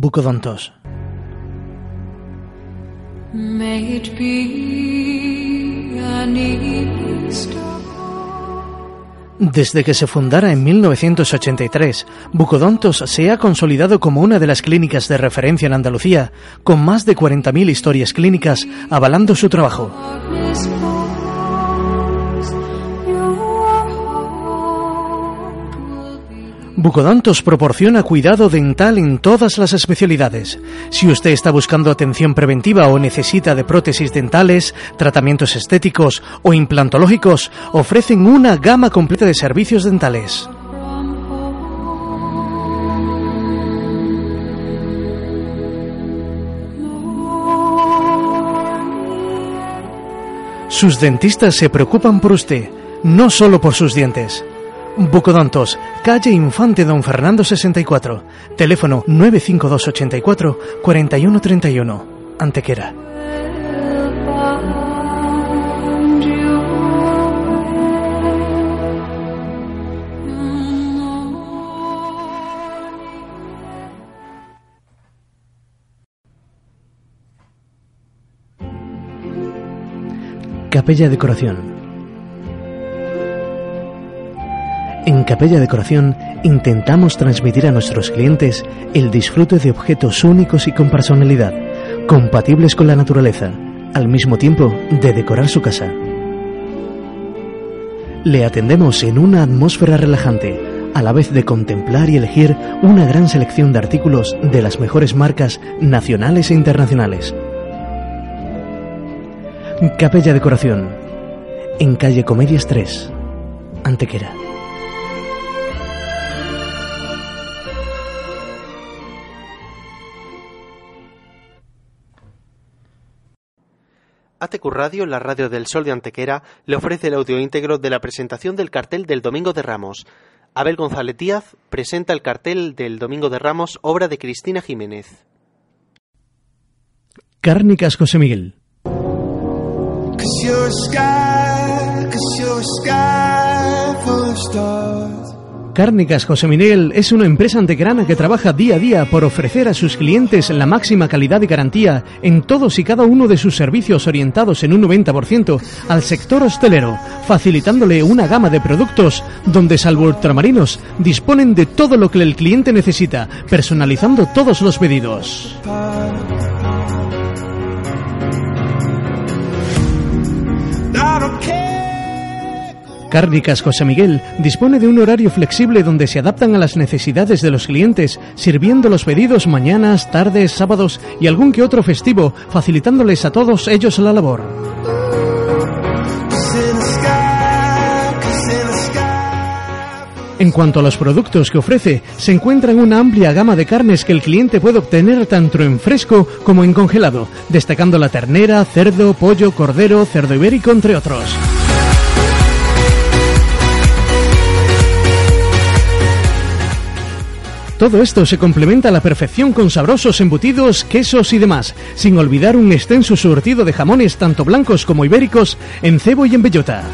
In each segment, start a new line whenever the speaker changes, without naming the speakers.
Bucodontos.
May it be an Easter
Desde que se fundara en 1983, Bucodontos se ha consolidado como una de las clínicas de referencia en Andalucía, con más de 40.000 historias clínicas avalando su trabajo.
Be
Bucodontos proporciona cuidado dental en todas las especialidades. Si usted está buscando atención preventiva o necesita de prótesis dentales, tratamientos estéticos o implantológicos, ofrecen una gama completa de servicios dentales. Sus dentistas se preocupan por usted, no solo por sus dientes. Bucodontos, calle Infante Don Fernando 64, teléfono 95284 4131, Antequera. Capella Decoración. En Capella Decoración intentamos transmitir a nuestros clientes el disfrute de objetos únicos y con personalidad, compatibles con la naturaleza, al mismo tiempo de decorar su casa. Le atendemos en una atmósfera relajante, a la vez de contemplar y elegir una gran selección de artículos de las mejores marcas nacionales e internacionales. Capella Decoración. En calle Comedias 3, Antequera.
ATQ Radio, la radio del Sol de Antequera, le ofrece el audio íntegro de la presentación del cartel del Domingo de Ramos. Abel González Díaz presenta el cartel del Domingo de Ramos, obra de Cristina Jiménez.
Cárnicas José Miguel.
Cause you're a sky, cause you're a sky full of stars.
Cárnicas José Miguel es una empresa antequerana que trabaja día a día por ofrecer a sus clientes la máxima calidad y garantía en todos y cada uno de sus servicios orientados en un 90% al sector hostelero, facilitándole una gama de productos donde, salvo ultramarinos, disponen de todo lo que el cliente necesita, personalizando todos los pedidos. Cárnicas José Miguel dispone de un horario flexible donde se adaptan a las necesidades de los clientes, sirviendo los pedidos mañanas, tardes, sábados y algún que otro festivo, facilitándoles a todos ellos la labor. En cuanto a los productos que ofrece, se encuentran una amplia gama de carnes que el cliente puede obtener tanto en fresco como en congelado, destacando la ternera, cerdo, pollo, cordero, cerdo ibérico, entre otros. Todo esto se complementa a la perfección con sabrosos embutidos, quesos y demás, sin olvidar un extenso surtido de jamones tanto blancos como ibéricos en cebo y en bellota.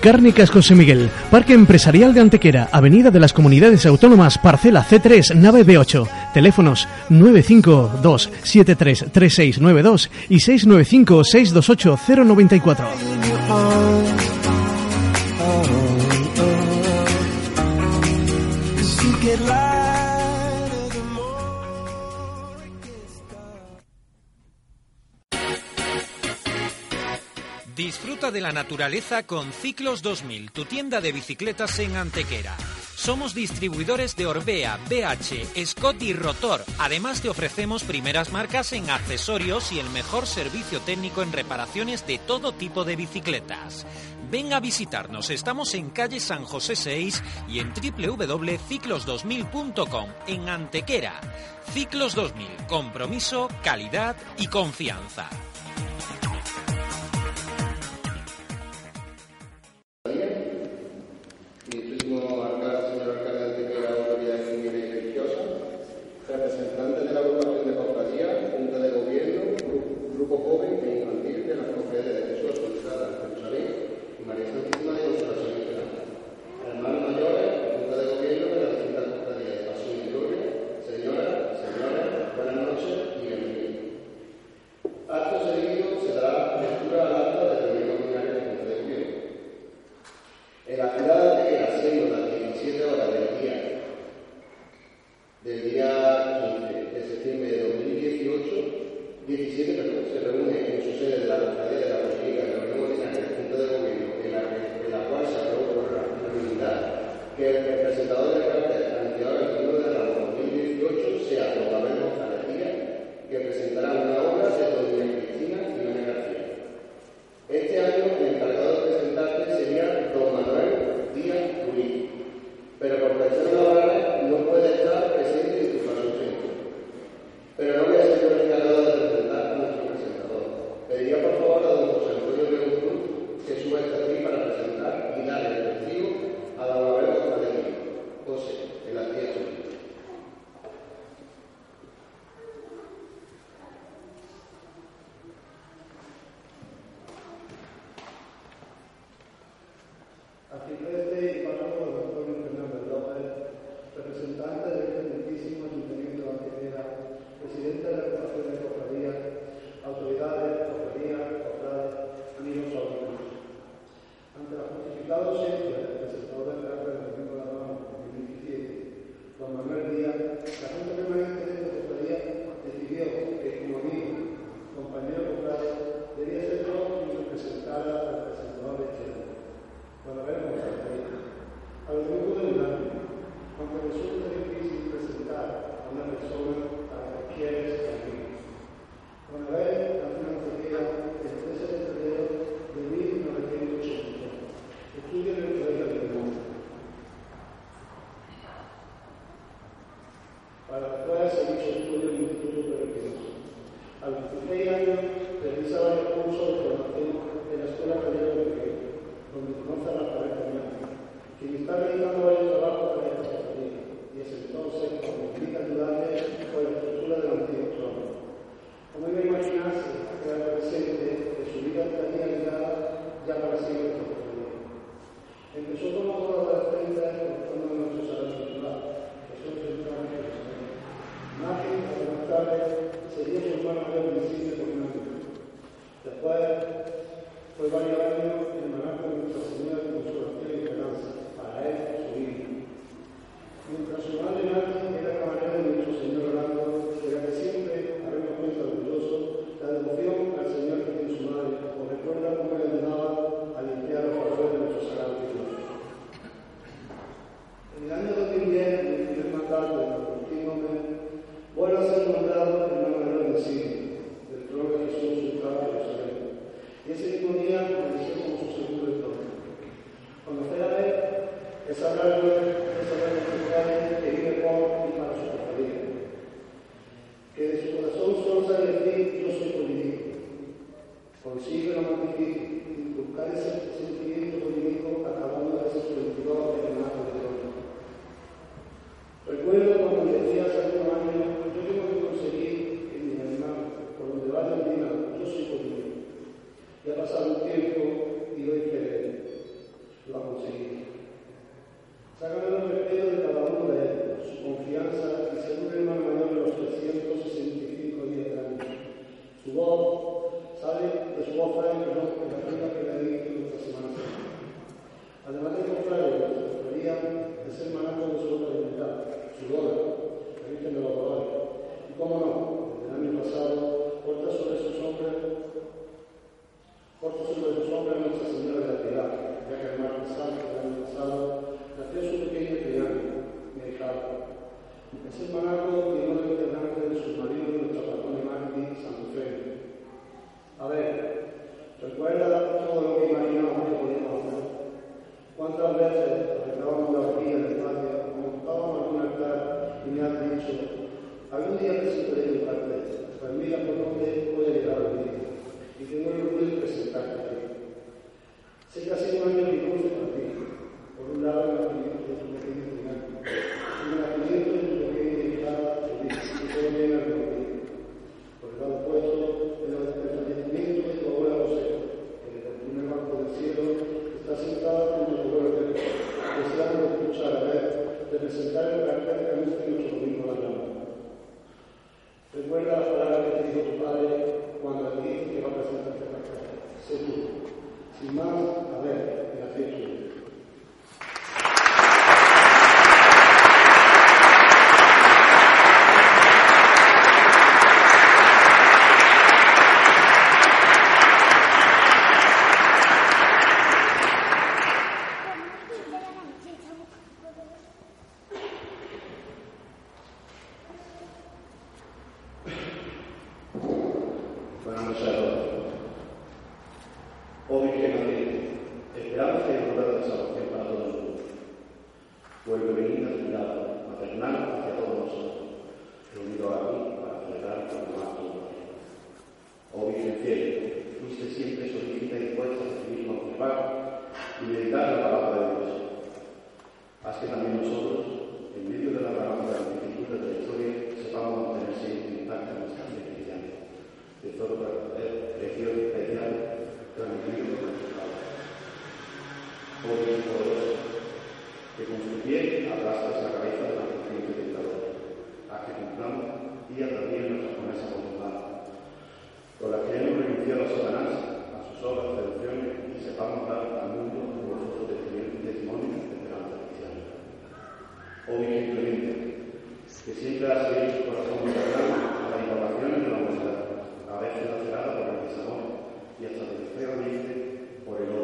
Cárnicas José Miguel, Parque Empresarial de Antequera, Avenida de las Comunidades Autónomas, Parcela C3, nave B8. Teléfonos 952-733692 y 695-628-094.
De la naturaleza con Ciclos 2000, tu tienda de bicicletas en Antequera. Somos distribuidores de Orbea, BH, Scott y Rotor. Además te ofrecemos primeras marcas en accesorios y el mejor servicio técnico en reparaciones de todo tipo de bicicletas. Ven a visitarnos, estamos en calle San José 6 y en www.ciclos2000.com en Antequera. Ciclos 2000, compromiso, calidad y confianza.
17, perdón, se reúne en su sede de la Cofradía de la Política de la Reunión Ordinaria de Junta de Gobierno, en la, en la cual se aprobó por la unanimidad que el presentador de cartel anunciado el 1 de Ramos 2018 sea Don Gabriel González Díaz, que presentará una obra de Doña Cristina Jiménez García. Este año el encargado de presentarte sería don Manuel Díaz Ruiz, pero por cuestiones laborales no puede estar presente en tu ausencia. Pero no voy a ser yo el encargado de presentar a nuestro presentador. Pediría por favor a don José Antonio León Cruz que suba hasta aquí para presentar y darle el testigo a don Manuel González Díaz. José, en la tía suya.
Arcipreste y párroco don Antonio Fernández López, representante del excelentísimo Ayuntamiento de Antequera, presidente de la Corporación de Cofradías, autoridades, cofradías, cofrades, amigos auditorios. Ante la justificada ausencia del presentador del cartel del domingo de Ramos 2017, don Manuel Díaz, la Wolfgang, Recuerda las palabras que te dijo tu padre cuando te dijo que va a presentar la casa. Sé tú. Sin más, a ver,
la tú. qué abrazas la cabeza de la consciente tentadora? A que cumplamos día tras día nuestras promesas conturbadas, con las que hemos renunciado a Satanás, a sus obras, seducciones y sepamos dar al mundo un gozoso testimonio de esperanza cristiana. Oh Virgen Clemente, que siempre has sido tu corazón cercano a las innovaciones de la humanidad, a veces lacerada por el desamor y hasta desesperadamente por el odio.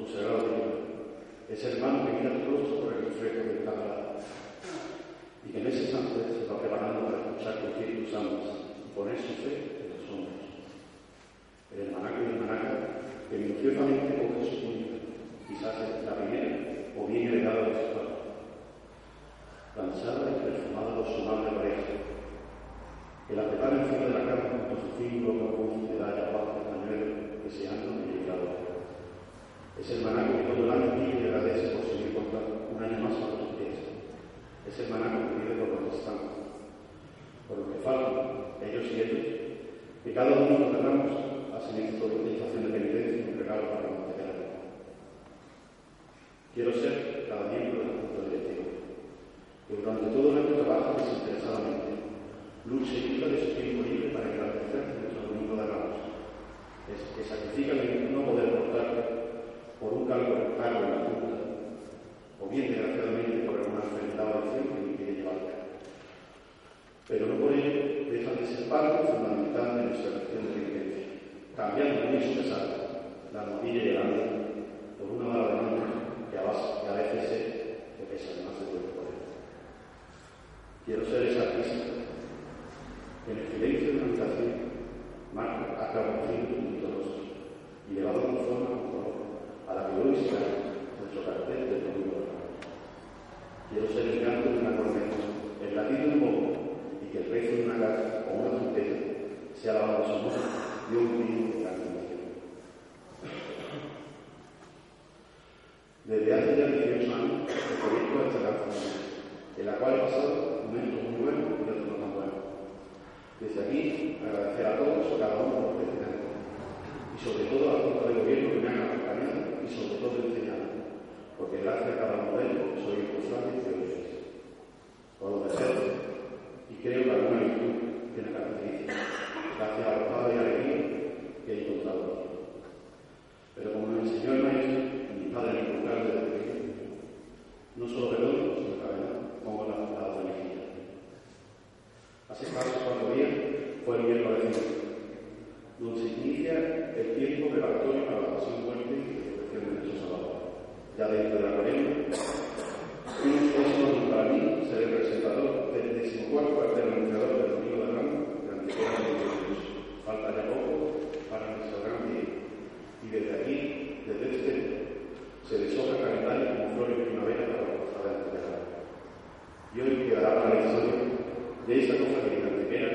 Tu sagrado Dios. Ese hermano que mira tu por el reflejo del cámara y que en ese instante se va preparando para escuchar con tus amas y poner su fe en los hombros. El hermanaco y hermanaca que minuciosamente coge su túnica, quizás es la primera o bien heredada de su padre. Cansada y perfumada por su madre pareja, que la prepara encima de la cama con su fino capuz de paz de pañuelo, deseando la hora. Es el manaco que todo el año pide y agradece por seguir contando un año más a sus pies. Es el manaco que pide por los que están, por los que faltan, ellos y ellos, que cada uno nos tratamos hacen esto de estación de penitencia y un regalo para mantener Quiero ser cada miembro del punto directivo, que durante todo el año trabaja desinteresadamente, lucha y lucha de su tiempo libre para engrandecer nuestro domingo de ramos, que sacrifica el no poder portar por un cargo, cargo en la Junta, o bien desgraciadamente por alguna enfermedad o acción que impide llevarla. Pero no por ello deja de ser parte fundamental de nuestra acción de penitencia, cambiando muy su pesar la rodilla y el hambre por una mala demanda que a, base, que a veces sé que pesa más de tu poder. Quiero ser esa artista que en el silencio de una habitación marca a cada fin un bonito rostro y llevado con forma con color a la que hoy será nuestro cartel del domingo de Ramos. Quiero ser el canto de una corneta, el latido de un bombo y que el rezo de una casa o una trompeta sea la banda sonora de un grito de la animación. Desde hace ya 18 años, el proyecto de esta canción, en la cual he pasado momentos muy buenos y otros no tan buenos. Desde aquí, agradecer a todos, cada uno por lo que tenemos, y sobre todo a la Junta de Gobierno que me han acompañado y sobre todo enseñado, porque gracias a cada modelo soy responsable de lo que es. Por lo de ser, y creo que alguna virtud tiene características, gracias a la paz y alegría que he encontrado aquí. Pero como me enseñó el maestro, mi padre me inculcaron desde pequeño, no solo redondo, sino cadena, como la palabra de mejilla. Hace escasos cuatro días fue el miércoles donde se inicia el tiempo preparatorio para la pasión, muerte y resurrección de nuestro Salvador. Ya dentro de la cuarenta, un esfuerzo para mí ser el presentador del decimocuarto cartel anunciador del Domingo de Ramos de Antequera de Jesús. Falta ya poco para nuestro gran día. Y desde aquí, desde este, se deshoja el calendario como flor en primavera para la costada de Antequera. Y hoy quedará para la historia de esta cosa que en Antequera,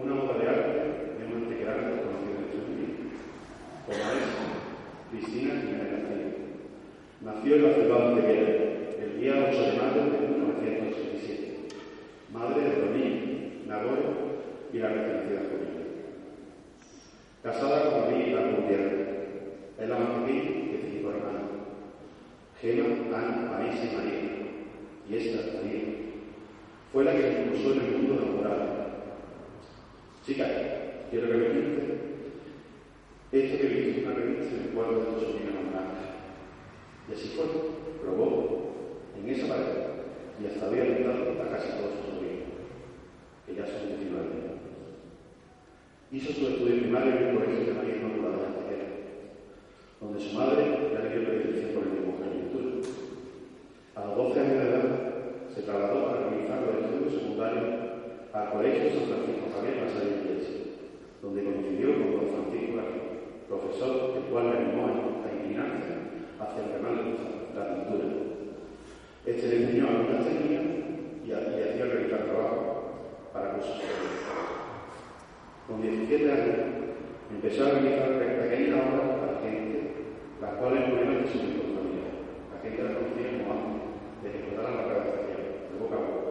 una obra de arte de una antequerana conocida en su vida, como es Cristina Jiménez García. Nació en la ciudad de Antequera el día 8 de mayo de 1987, madre de Domínguez, Nagoro y la reconocida familia. Casada con David la Gutiérrez, es la más pequeña de cinco hermanos. Gema, Ana, Vanessa y María. Y esta, María, fue la que se impulsó en el mundo laboral. Chica, quiero que me cuente esto que viste en una revista en el cuadro de tu sobrina Marta. Y así fue, probó en esa pared y hasta había ayudado a casi todos sus sobrinos, que ya son 19 años. Hizo su estudio primario en el colegio de María Inmaculada de Antequera, donde su madre le dio predilección por el dibujo y la pintura. A los 12 años de edad se trasladó para realizar los estudios secundarios al Colegio San Francisco Javier Masarí de Iglesia, donde coincidió con don Francisco profesor el cual le animó a inclinarse hacia el canal de la pintura. Este le enseñó algunas técnicas y hacía realizar trabajo para cursos Con 17 años empezó a realizar pequeñas obras para gente, las cuales murieron de su familia. La gente la conocía como antes de que la cabeza de boca a boca.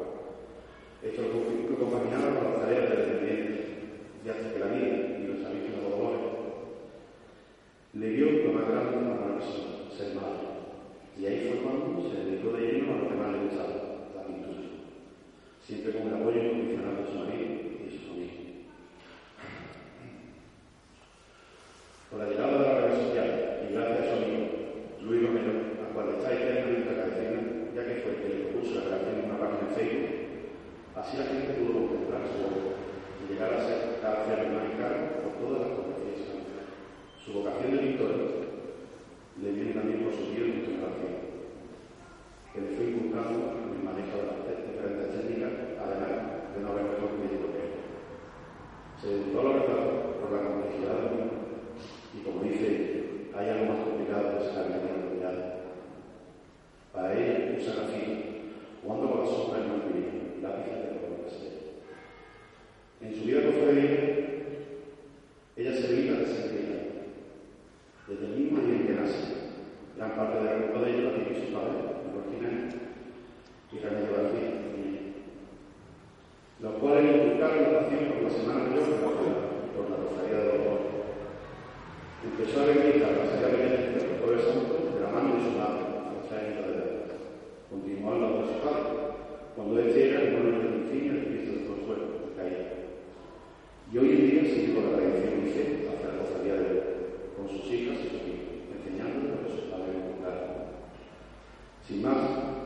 Esto lo acompañaba con las tareas de dependientes, y hasta que la vida y los servicios de dolores le dio lo más grande para una persona, ser madre. Y ahí fue cuando se dedicó de lleno a lo que más le la pintura. Siempre con el apoyo incondicional de su marido y de su familia. Con la llegada de la red social y gracias a su amigo Luis Romero, a cual estáis eternamente agradecida, ya que fue el que propuso la creación de una página en Facebook, así la gente pudo contemplar su obra y llegar a ser cada vez más por todas las competencias. Su vocación de pintor le viene también por su tío y integración, que le fue inculcando el manejo de las diferentes técnicas, además de no haber mejor médico que él. Se educó la verdad por la complejidad del mundo, y como dice, hay algo más complicado que es vida de la. Para él, un serafín, jugando con las sombras en un lápiz de color que sea. En su vida Y hoy en día sigue con la tradición dice, la Zaragoza día de hoy, con sus hijas y sus hijos, enseñándoles a los padres Sin más,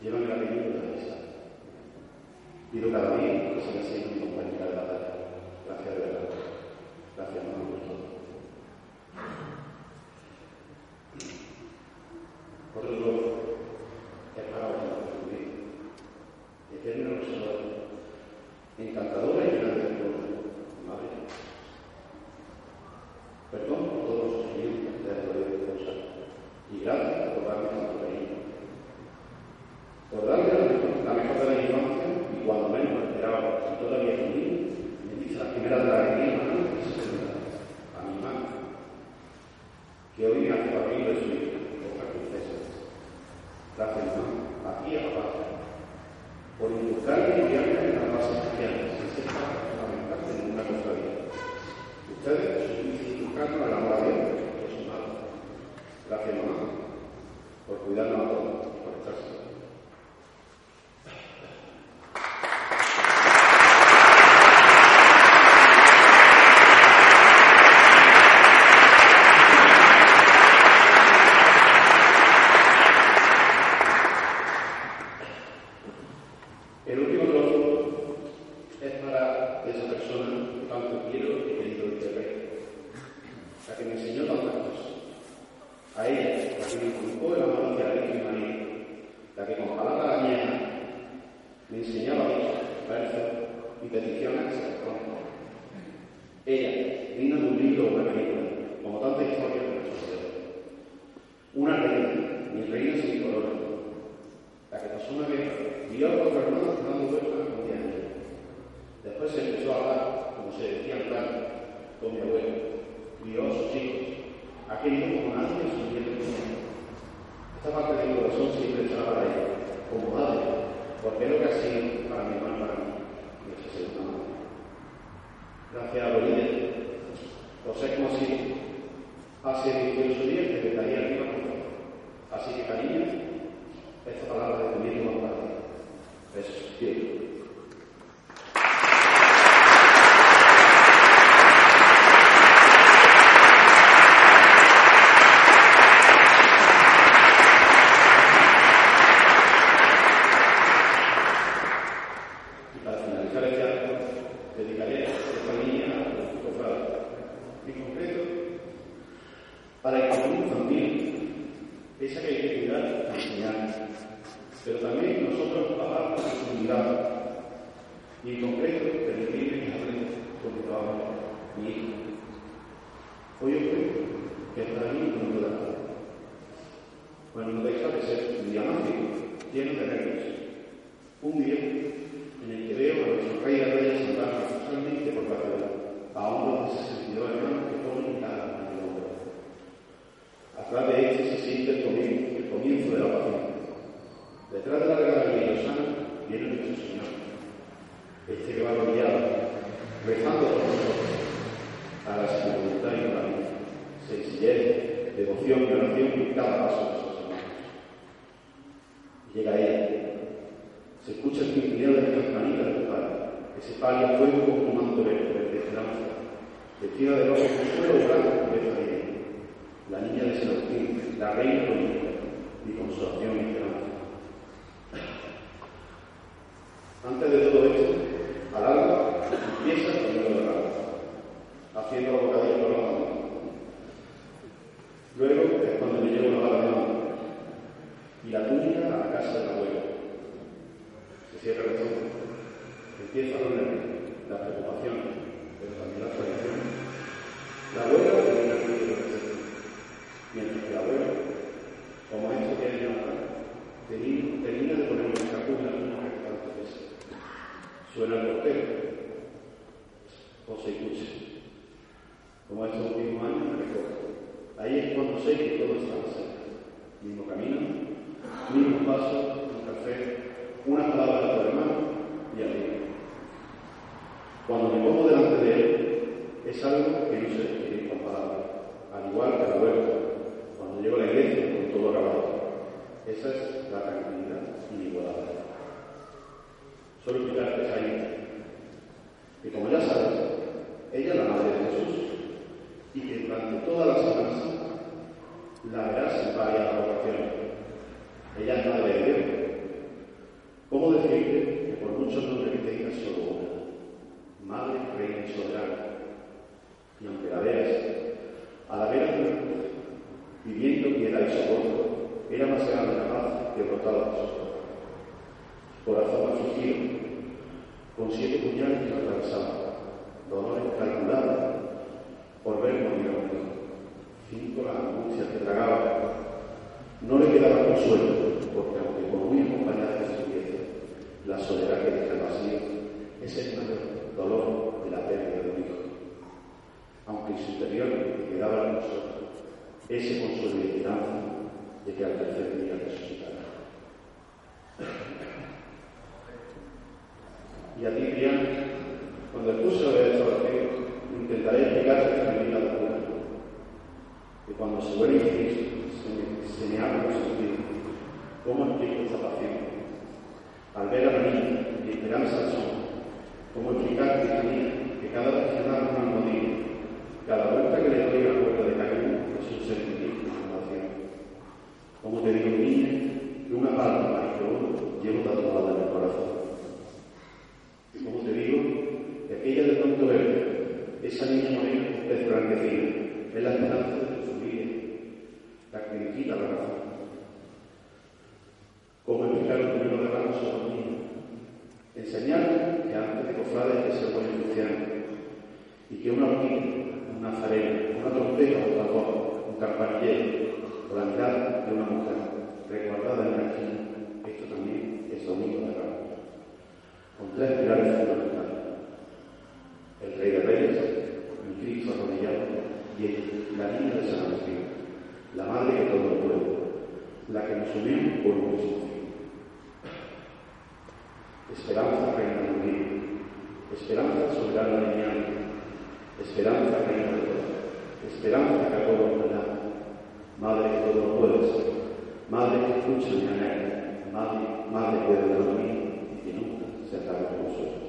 Llévame a vivir otra misa. Pido cada día que siga siendo mi compañera de batalla. Gracias de verdad. Gracias, mamá. Se escucha el tintineo de las campanitas de tu padre, que se paga el fuego con un manto verde desde la masa, vestida de rojo con suelo blanco de la niña de San Agustín, la reina política, mi consolación y Esa es la tranquilidad inigualable. Solo mirar es ahí. Y como ya sabes, ella es la madre de Jesús y que durante todas las semanas la verás en varias oraciones. Ella es madre de Dios. ¿Cómo decirte que por muchos nombres que tengas solo una? Madre, reina y soberana. Y aunque la veas, a la vera de pidiendo piedad y socorro, ellas más grande de la paz derrotadas. Corazón afligido, con siete puñales que atravesaba, dolores calculados por ver morir a un Cinco las angustias que tragaba. No le quedaba consuelo, porque aunque con muy acompañada pieza, la soledad que deja el vacío es el dolor de la pérdida de un hijo. Aunque en su interior le quedaba el consuelo, ese consuelo de esperanza y a ti, Brian, cuando el curso de restauración, intentaré explicarte que mi. Que cuando se vuelve difícil, se me, abre los sentidos. ¿Cómo explico esta pasión? Al ver a niña, mi esperanza sol. ¿Cómo que cada una almohadilla, cada vuelta que le doy a la puerta de cariño es un sentimiento de salvación? ¿Cómo te digo, niña, que una palabra que uno llevo tatuada en el corazón? Y como te digo, que aquella de pronto verde, esa niña morena desblanquecida, es la esperanza de tu vida, la que me quita la razón. ¿Cómo explicar el primero de ramos a los niños? Enseñar que antes de cofrades que se buen cristiano y que una horquilla, un nazareno, una trompeta o tambor, un campanillero o la mirada de una mujer resguardada en la esquina, esto también es domingo de ramos con tres pilares fundamentales. El Rey de Reyes, el Cristo arrodillado y el- la niña de San Agustín, la madre que todo lo puede, la que nos unió por un mismo fin. Esperanza reina del día, esperanza soberana de mi alma, esperanza reina de todo, esperanza que a todo lo da, madre que todo lo puedes, madre que escucha mi anhelo, madre, madre que de y que nunca se acabe con nosotros.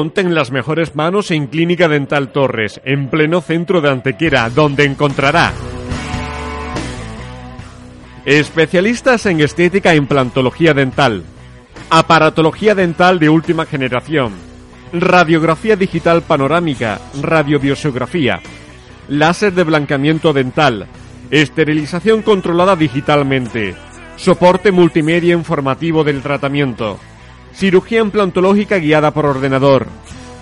Ponte en las mejores manos en Clínica Dental Torres, en pleno centro de Antequera, donde encontrará especialistas en estética e implantología dental, aparatología dental de última generación, radiografía digital panorámica, radiobiosografía, láser de blanqueamiento dental, esterilización controlada digitalmente, soporte multimedia informativo del tratamiento, cirugía implantológica guiada por ordenador,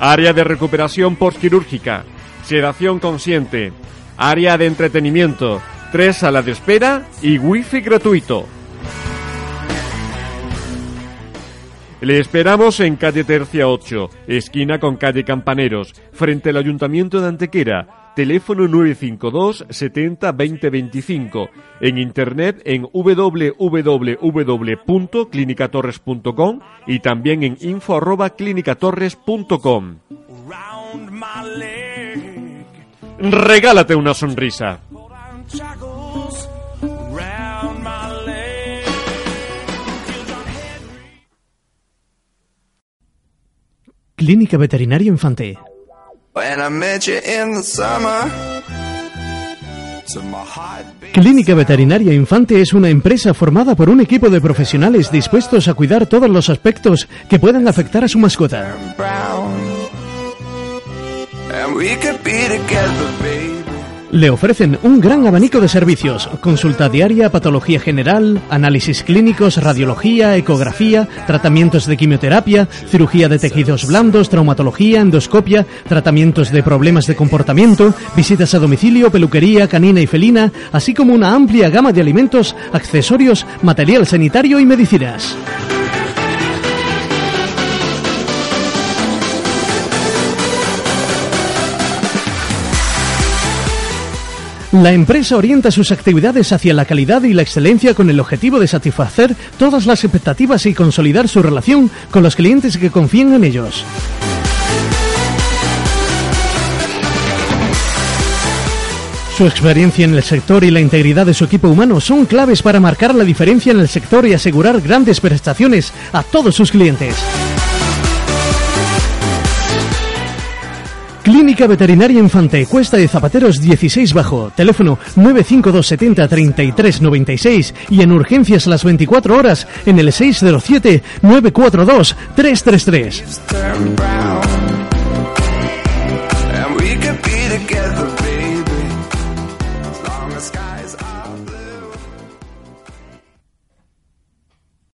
área de recuperación postquirúrgica, sedación consciente, área de entretenimiento, tres salas de espera y wifi gratuito. Le esperamos en calle Tercia 8, esquina con calle Campaneros, frente al Ayuntamiento de Antequera. Teléfono 952 70 20 25. En internet en www.clinicatorres.com y también en info arroba clinicatorres.com.
Round my leg,
Regálate una sonrisa.
Clínica Veterinaria Infante. Clínica Veterinaria Infante es una empresa formada por un equipo de profesionales dispuestos a cuidar todos los aspectos que puedan afectar a su mascota. Le ofrecen un gran abanico de servicios, consulta diaria, patología general, análisis clínicos, radiología, ecografía, tratamientos de quimioterapia, cirugía de tejidos blandos, traumatología, endoscopia, tratamientos de problemas de comportamiento, visitas a domicilio, peluquería canina y felina, así como una amplia gama de alimentos, accesorios, material sanitario y medicinas. La empresa orienta sus actividades hacia la calidad y la excelencia con el objetivo de satisfacer todas las expectativas y consolidar su relación con los clientes que confían en ellos. Su experiencia en el sector y la integridad de su equipo humano son claves para marcar la diferencia en el sector y asegurar grandes prestaciones a todos sus clientes. Clínica Veterinaria Infante, Cuesta de Zapateros 16 Bajo, teléfono 952 70 33 96 y en urgencias las 24 horas en el 607 942 333.
Turn brown.